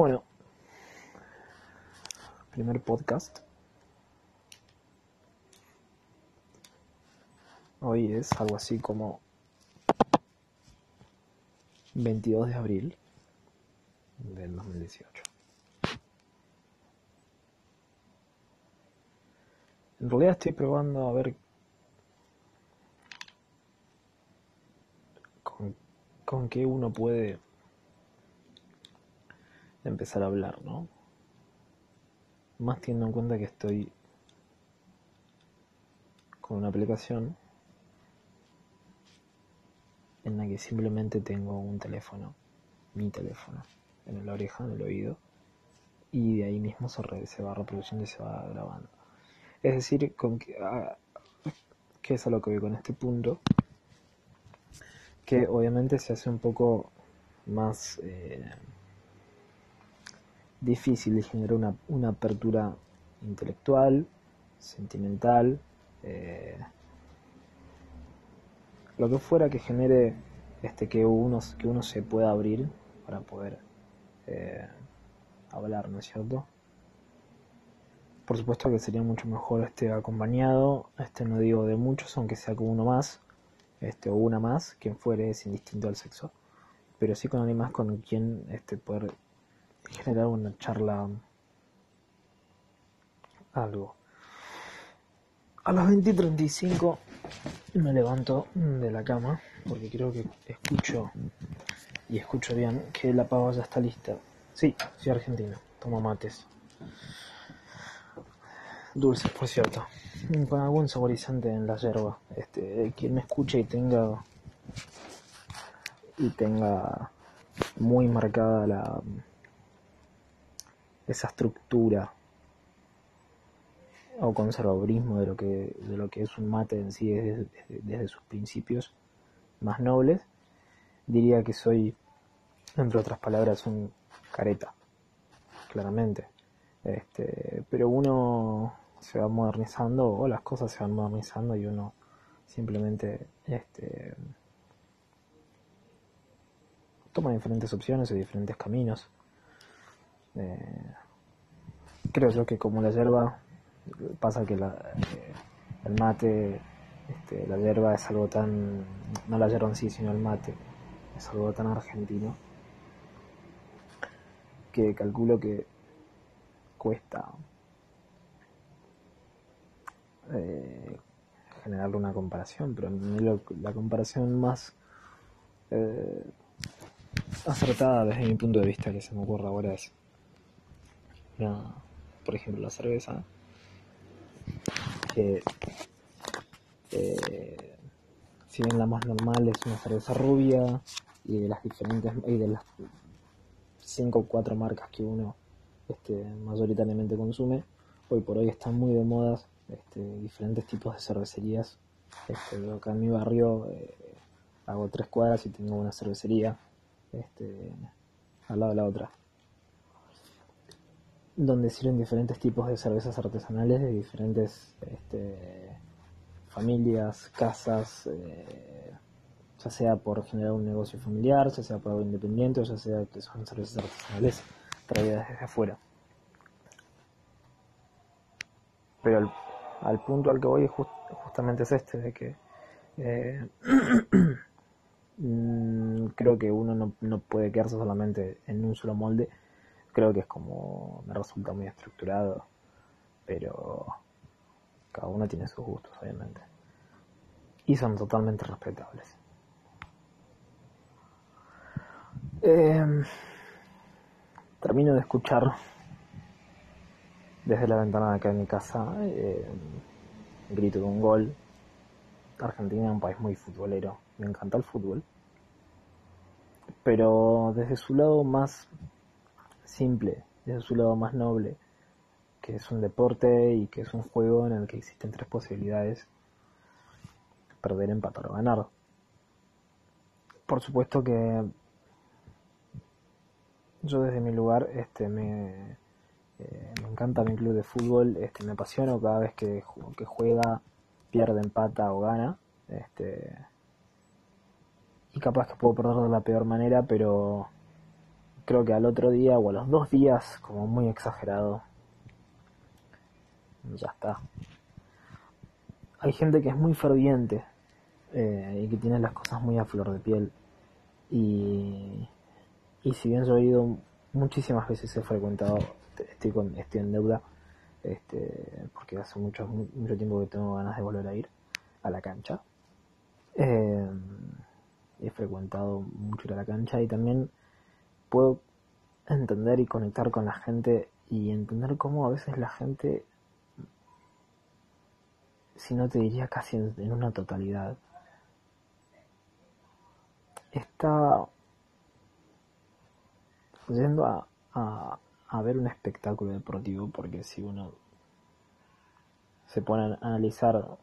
Bueno, primer podcast. Hoy es algo así como 22 de abril del 2018. En realidad estoy probando a ver con, con qué uno puede empezar a hablar, ¿no? Más teniendo en cuenta que estoy con una aplicación en la que simplemente tengo un teléfono, mi teléfono, en la oreja, en el oído, y de ahí mismo se, re- se va reproduciendo y se va grabando. Es decir, con que, ah, es a lo que voy con este punto, que obviamente se hace un poco más eh, difícil de generar una, una apertura intelectual, sentimental, eh, lo que fuera que genere este que uno, que uno se pueda abrir para poder eh, hablar, ¿no es cierto? Por supuesto que sería mucho mejor este acompañado, este no digo de muchos, aunque sea con uno más, este o una más, quien fuere es indistinto al sexo, pero sí con alguien más con quien este poder generar una charla algo. A las 20 y 35 me levanto de la cama porque creo que escucho y escucho bien que la pava ya está lista. Sí, soy argentino, tomo mates. Dulces, por cierto. Con algún saborizante en la yerba. Este, quien me escuche y tenga y tenga muy marcada la esa estructura o conservadurismo de lo que de lo que es un mate en sí desde, sus principios más nobles diría que soy entre otras palabras un careta claramente. Este pero uno se va modernizando o las cosas se van modernizando y uno simplemente este toma diferentes opciones y diferentes caminos Eh, creo yo que como la hierba pasa que la, eh, el mate este, la hierba es algo tan no la hierba en sí sino el mate es algo tan argentino que calculo que cuesta eh, generarle una comparación pero la comparación más eh, acertada desde mi punto de vista que se me ocurre ahora es la- por ejemplo la cerveza que eh, si bien la más normal es una cerveza rubia y de las diferentes y de las cinco o cuatro marcas que uno este, mayoritariamente consume hoy por hoy están muy de moda este, diferentes tipos de cervecerías. Este, yo acá en mi barrio eh, hago tres cuadras y tengo una cervecería este, al lado de la otra donde sirven diferentes tipos de cervezas artesanales de diferentes este, familias, casas, eh, ya sea por generar un negocio familiar, ya sea por algo independiente, o ya sea que son cervezas artesanales traídas desde afuera. Pero al, al punto al que voy just- justamente es este, de que eh, mm, creo que uno no, no puede quedarse solamente en un solo molde. Creo que es como, me resulta muy estructurado, pero cada uno tiene sus gustos, obviamente. Y son totalmente respetables. Eh, termino de escuchar desde la ventana de acá de mi casa el grito de un gol. Argentina es un país muy futbolero, me encanta el fútbol. Pero desde su lado más simple, desde su lado más noble, que es un deporte y que es un juego en el que existen tres posibilidades, perder, empatar o ganar. Por supuesto que yo desde mi lugar este me, eh, me encanta mi club de fútbol, este me apasiono cada vez que, que juega, pierde, empata o gana. Este y capaz que puedo perder de la peor manera, pero creo que al otro día o a los dos días, como muy exagerado, ya está. Hay gente que es muy ferviente eh, y que tiene las cosas muy a flor de piel. Y, y si bien yo he ido muchísimas veces, he frecuentado, estoy, con, estoy en deuda, este, porque hace mucho, mucho tiempo que tengo ganas de volver a ir a la cancha. Eh, he frecuentado mucho ir a la cancha y también puedo entender y conectar con la gente y entender cómo a veces la gente, si no te diría casi en, una totalidad, está yendo a, a, ver un espectáculo deportivo porque si uno se pone a analizar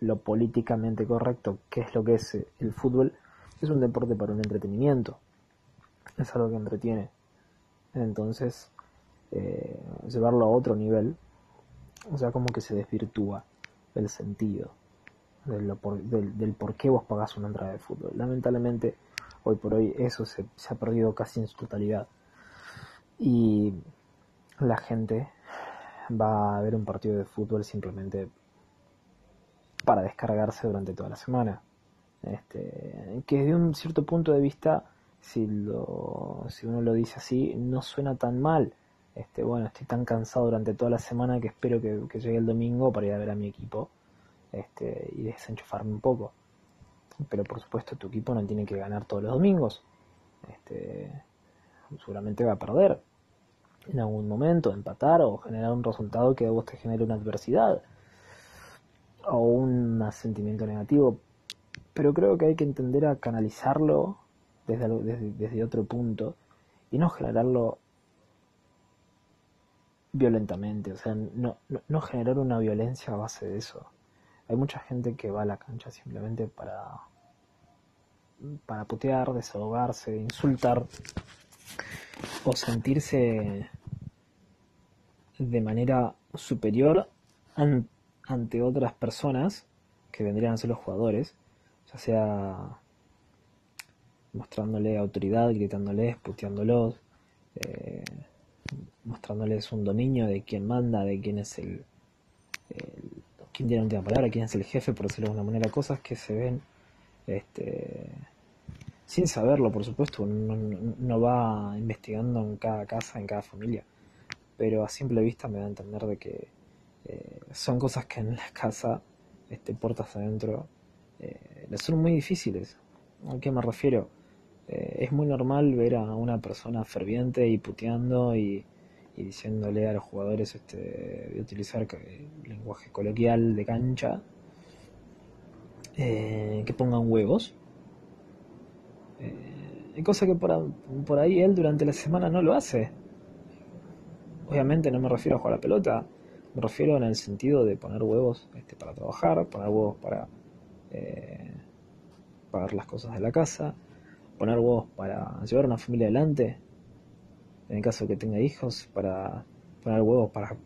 lo políticamente correcto, que es lo que es el fútbol, es un deporte para un entretenimiento es algo que entretiene. Entonces, eh, llevarlo a otro nivel, o sea, como que se desvirtúa el sentido del, por, qué vos pagás una entrada de fútbol. Lamentablemente, hoy por hoy eso se, se ha perdido casi en su totalidad. Y la gente va a ver un partido de fútbol simplemente para descargarse durante toda la semana. Este, que desde un cierto punto de vista si, lo, si uno lo dice así, no suena tan mal. Este, bueno, estoy tan cansado durante toda la semana que espero que, llegue el domingo para ir a ver a mi equipo este, y desenchufarme un poco. Pero por supuesto tu equipo no tiene que ganar todos los domingos. Este, seguramente va a perder en algún momento, empatar o generar un resultado que a vos te genere una adversidad o un sentimiento negativo. Pero creo que hay que entender a canalizarlo desde, otro punto y no generarlo violentamente, o sea, no, no, generar una violencia a base de eso. Hay mucha gente que va a la cancha simplemente para, para putear, desahogarse, insultar o sentirse de manera superior ante otras personas que vendrían a ser los jugadores, ya sea mostrándole autoridad, gritándoles, puteándolos, eh, mostrándoles un dominio de quién manda, de quién es el, quién tiene la última palabra, quién es el jefe, por decirlo de una manera, cosas que se ven este, sin saberlo, por supuesto, no, no, va investigando en cada casa, en cada familia, pero a simple vista me da a entender de que eh, son cosas que en la casa, este, puertas adentro, eh, son muy difíciles. ¿A qué me refiero? Eh, es muy normal ver a una persona ferviente y puteando y, diciéndole a los jugadores este, de utilizar lenguaje coloquial de cancha eh, que pongan huevos. Eh, cosa que por, por, ahí él durante la semana no lo hace. Obviamente no me refiero a jugar a la pelota, me refiero en el sentido de poner huevos este, para trabajar, poner huevos para pagar las cosas de la casa, poner huevos para llevar una familia adelante, en el caso que tenga hijos, para poner huevos para,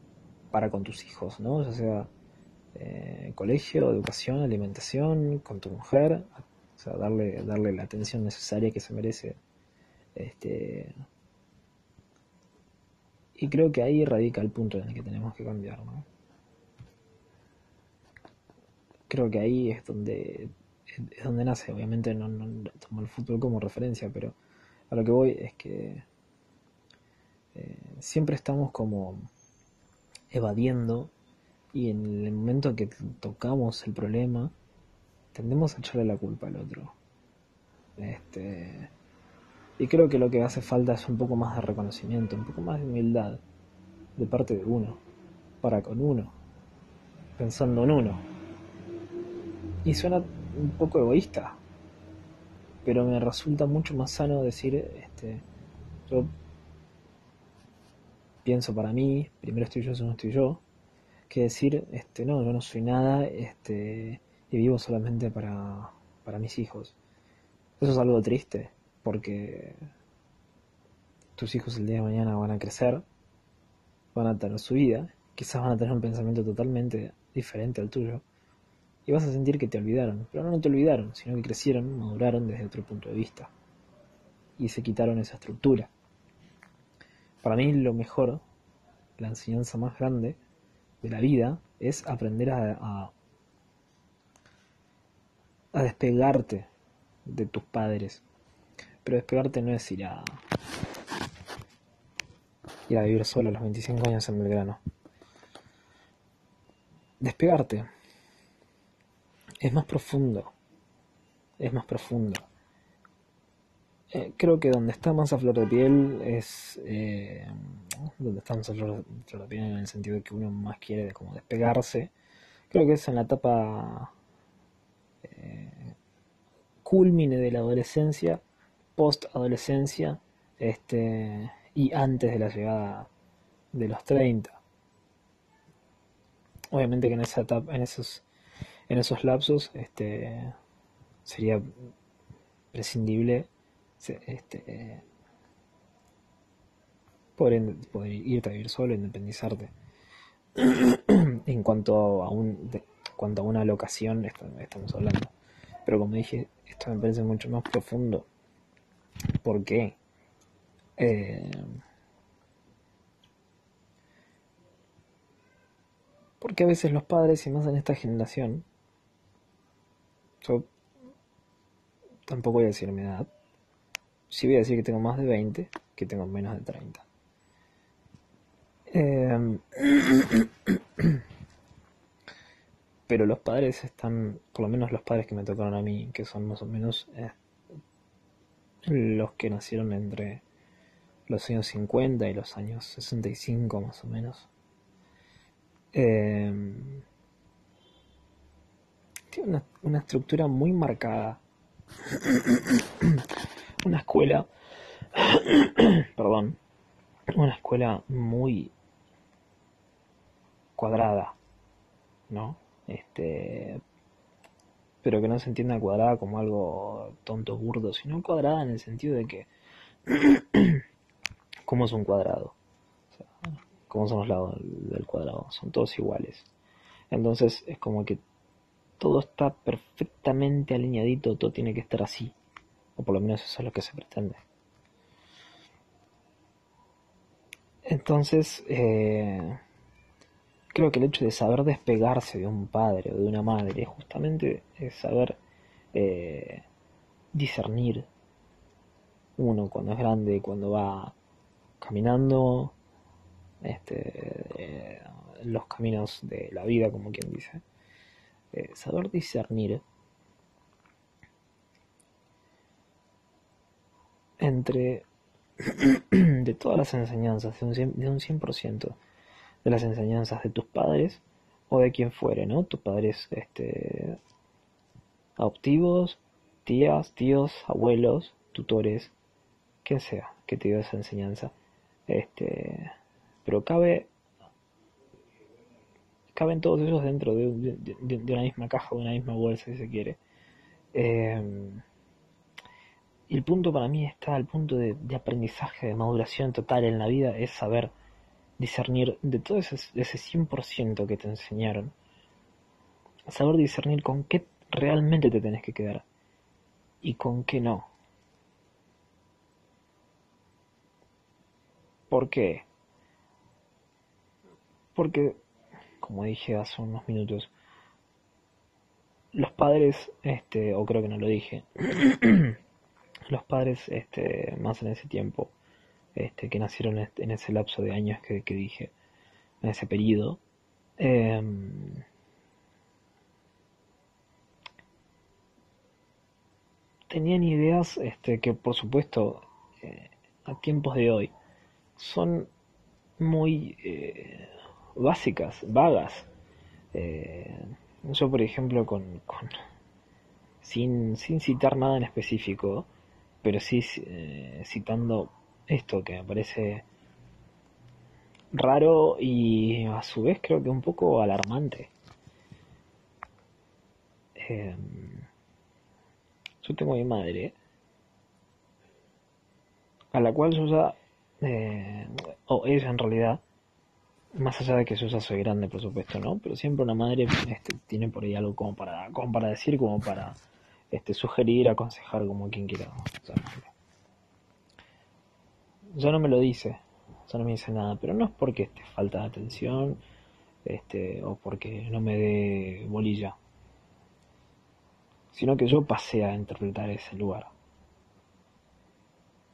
para con tus hijos, ¿no? Ya sea eh, colegio, educación, alimentación, con tu mujer, o sea, darle, darle la atención necesaria que se merece. Este, y creo que ahí radica el punto en el que tenemos que cambiar, ¿no? Creo que ahí es donde es donde nace, obviamente no, tomo el fútbol como referencia, pero a lo que voy es que eh, siempre estamos como evadiendo y en el momento que tocamos el problema tendemos a echarle la culpa al otro. Este, y creo que lo que hace falta es un poco más de reconocimiento, un poco más de humildad de parte de uno, para con uno, pensando en uno. Y suena un poco egoísta, pero me resulta mucho más sano decir, este, yo pienso para mí, primero estoy yo, segundo estoy yo, que decir, este, no, yo no soy nada, este, y vivo solamente para, para mis hijos. Eso es algo triste, porque tus hijos el día de mañana van a crecer, van a tener su vida, quizás van a tener un pensamiento totalmente diferente al tuyo, y vas a sentir que te olvidaron. Pero no, te olvidaron, sino que crecieron, maduraron desde otro punto de vista. y se quitaron esa estructura. Para mí lo mejor, la enseñanza más grande de la vida es aprender a, a, despegarte de tus padres. Pero despegarte no es ir a, ir a vivir solo a los 25 años en Belgrano. Despegarte es más profundo. Es más profundo. Eh, creo que donde está más a flor de piel es eh, donde está más a flor, de piel en el sentido de que uno más quiere como despegarse. Creo que es en la etapa eh, culmine de la adolescencia, post adolescencia, este y antes de la llegada de los 30. Obviamente que en esa etapa, en esos, en esos lapsos, este, sería prescindible este, poder, poder, irte a vivir solo, independizarte. en cuanto a un cuanto a una locación estamos hablando. Pero como dije, esto me parece mucho más profundo. ¿Por qué? Eh, porque a veces los padres, y más en esta generación, yo tampoco voy a decir mi edad, sí voy a decir que tengo más de 20, que tengo menos de 30. Em, pero los padres están, por lo menos los padres que me tocaron a mí, que son más o menos eh, los que nacieron entre los años 50 y los años 65 más o menos. Em, una, estructura muy marcada. una escuela, perdón, una escuela muy cuadrada, ¿no? Este, pero que no se entienda cuadrada como algo tonto, burdo, sino cuadrada en el sentido de que, ¿cómo es un cuadrado? ¿Cómo son los lados del cuadrado? Son todos iguales. Entonces es como que todo está perfectamente alineadito, todo tiene que estar así. O por lo menos eso es lo que se pretende. Entonces, eh, creo que el hecho de saber despegarse de un padre o de una madre es justamente saber eh, discernir uno cuando es grande, cuando va caminando este, eh, los caminos de la vida, como quien dice. Saber discernir entre de todas las enseñanzas, de un, 100%, de las enseñanzas de tus padres o de quien fuere, ¿no? Tus padres este, adoptivos, tías, tíos, abuelos, tutores, quien sea que te dio esa enseñanza. Este, pero cabe caben todos ellos dentro de, una misma caja, de una misma bolsa, si se quiere. Y el punto para mí está, el punto de, aprendizaje, de maduración total en la vida, es saber discernir de todo ese, ese 100% que te enseñaron, saber discernir con qué realmente te tenés que quedar y con qué no. ¿Por qué? Porque, como dije hace unos minutos, los padres, este, o creo que no lo dije, los padres este, más en ese tiempo, este, que nacieron en ese lapso de años que, dije, en ese periodo, em, tenían ideas este, que por supuesto eh, a tiempos de hoy son muy eh, básicas, vagas. Eh, yo por ejemplo con, con sin, sin citar nada en específico, pero sí eh, citando esto que me parece raro y a su vez creo que un poco alarmante. Em, yo tengo a mi madre, a la cual yo ya, eh, o ella en realidad, más allá de que yo ya soy grande, por supuesto, ¿no? Pero siempre una madre este, tiene por ahí algo como para, como para decir, como para este, sugerir, aconsejar, como quien quiera. ya no me lo dice, ya no me dice nada, pero no es porque esté falta de atención este, o porque no me dé bolilla, sino que yo pasé a interpretar ese lugar.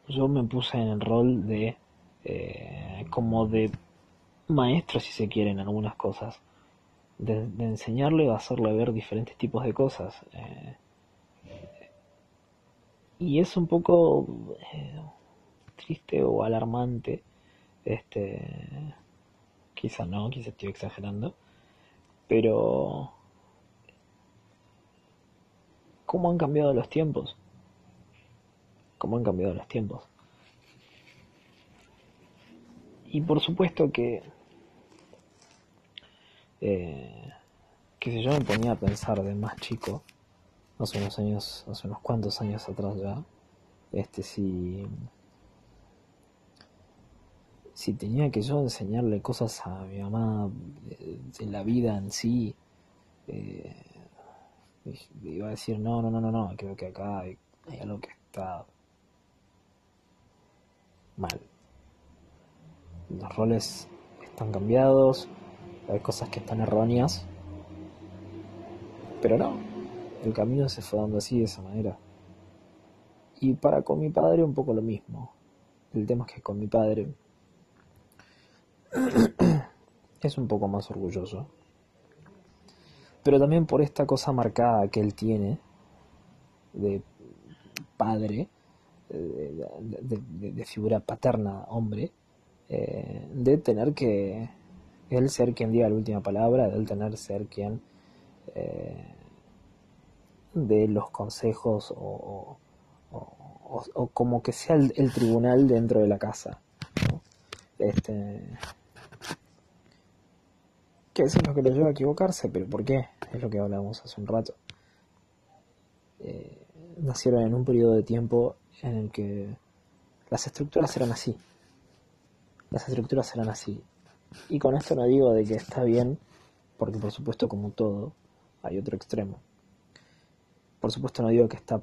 Yo me puse en el rol de, eh, como de maestro, si se quieren, algunas cosas, de, enseñarle o hacerle ver diferentes tipos de cosas. Eh, y es un poco eh, triste o alarmante, este, quizá no, quizá estoy exagerando, pero cómo han cambiado los tiempos, cómo han cambiado los tiempos. Y por supuesto que, eh, que si yo me ponía a pensar de más chico, hace unos años, hace unos cuantos años atrás ya, este si si tenía que yo enseñarle cosas a mi mamá de, la vida en sí, eh, iba a decir, no, no, no, no, no, creo que acá hay, algo que está mal. Los roles están cambiados, hay cosas que están erróneas, pero no, el camino se fue dando así, de esa manera. Y para con mi padre un poco lo mismo. El tema es que con mi padre es un poco más orgulloso. Pero también por esta cosa marcada que él tiene de padre, de, figura paterna, hombre, eh, de tener que él ser quien diga la última palabra, de él tener ser quien eh, de los consejos o, como que sea el, tribunal dentro de la casa. Este, que eso es lo que lo lleva a equivocarse, pero ¿por qué? Es lo que hablábamos hace un rato. Eh, nacieron en un periodo de tiempo en el que las estructuras eran así. Las estructuras eran así. Y con esto no digo de que está bien, porque por supuesto como todo hay otro extremo. Por supuesto no digo que está,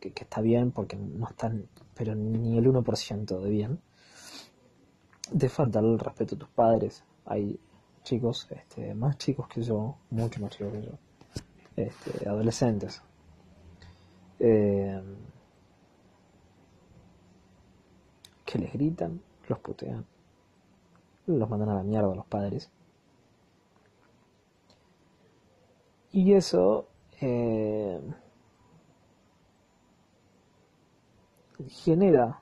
que, está bien, porque no están, pero ni el 1% de bien. De faltar el respeto a tus padres. Hay chicos, este, más chicos que yo, mucho más chicos que yo, este, adolescentes. Eh, que les gritan, los putean, los mandan a la mierda los padres. Y eso eh, genera,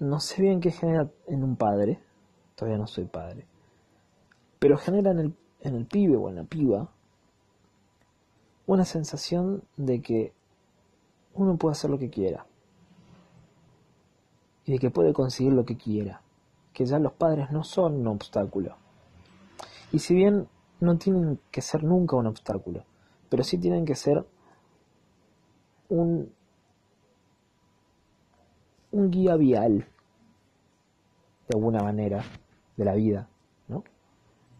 no sé bien qué genera en un padre, todavía no soy padre, pero genera en el, en el pibe o en la piba una sensación de que uno puede hacer lo que quiera y de que puede conseguir lo que quiera, que ya los padres no son un obstáculo. Y si bien no tienen que ser nunca un obstáculo, pero sí tienen que ser un, un guía vial, de alguna manera, de la vida.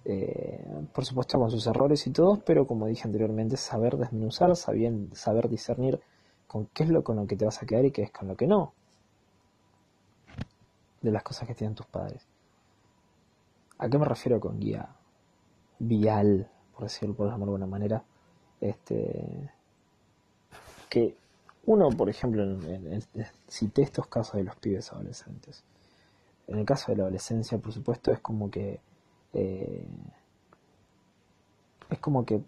Eh, por supuesto con sus errores y todo, pero como dije anteriormente, saber desmenuzar, saber, saber discernir con qué es lo con lo que te vas a quedar y qué es con lo que no. De las cosas que tienen tus padres. ¿A qué me refiero con guía vial, por decirlo por de alguna manera? Este, que uno, por ejemplo, cité estos casos de los pibes adolescentes. En el caso de la adolescencia, por supuesto, es como que eh, es como que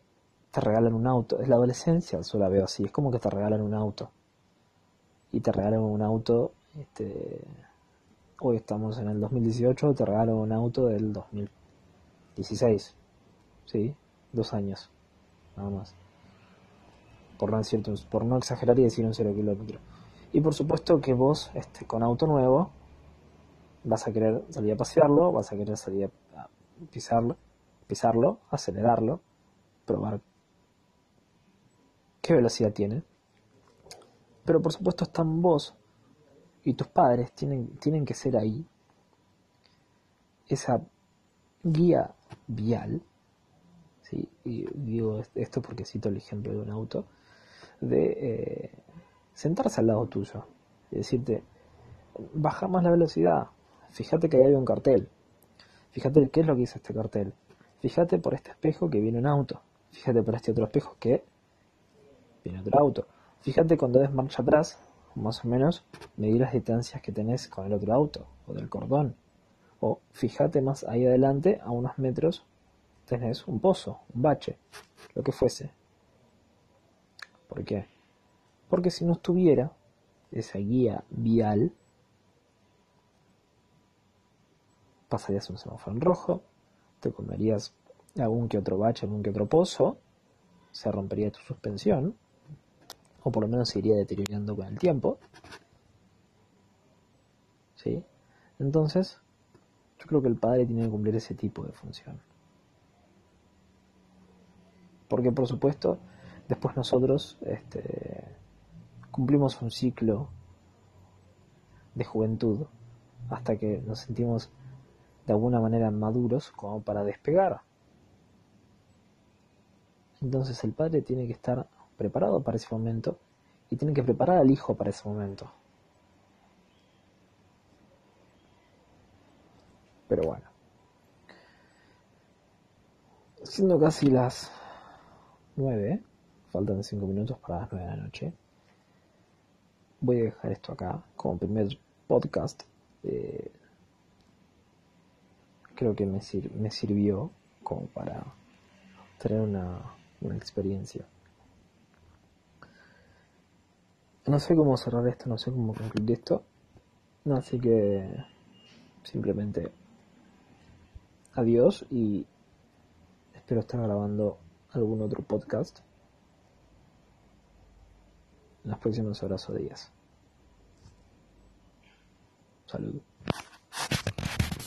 te regalan un auto. Es la adolescencia, yo la veo así. Es como que te regalan un auto. Y te regalan un auto. Este, hoy estamos en el 2018, te regalan un auto del 2016. ¿Sí? Dos años. Nada más. Por no, decir, por no exagerar y decir un cero kilómetro. Y por supuesto que vos, este, con auto nuevo, vas a querer salir a pasearlo, vas a querer salir a pisarlo, pisarlo, acelerarlo, probar qué velocidad tiene. Pero por supuesto están vos y tus padres tienen, tienen que ser ahí. Esa guía vial, ¿sí? y digo esto porque cito el ejemplo de un auto, de eh, sentarse al lado tuyo y decirte, baja la velocidad. Fíjate que hay un cartel. Fíjate qué es lo que dice este cartel. Fíjate por este espejo que viene un auto. Fíjate por este otro espejo que viene otro auto. Fíjate cuando des marcha atrás, más o menos, medir las distancias que tenés con el otro auto o del cordón. O fíjate más ahí adelante, a unos metros, tenés un pozo, un bache, lo que fuese. ¿Por qué? Porque si no estuviera esa guía vial, pasarías un semáforo en rojo, te comerías algún que otro bache, algún que otro pozo, se rompería tu suspensión, o por lo menos se iría deteriorando con el tiempo. ¿Sí? Entonces, yo creo que el padre tiene que cumplir ese tipo de función. Porque por supuesto, después nosotros este, cumplimos un ciclo de juventud hasta que nos sentimos de alguna manera maduros como para despegar. Entonces el padre tiene que estar preparado para ese momento y tiene que preparar al hijo para ese momento. Pero bueno. Siendo casi las nueve, faltan cinco minutos para las nueve de la noche, voy a dejar esto acá como primer podcast. Eh, creo que me, me sirvió como para tener una experiencia. No sé cómo cerrar esto, no sé cómo concluir esto. Así que simplemente adiós y espero estar grabando algún otro podcast en las próximas horas o días. Saludos.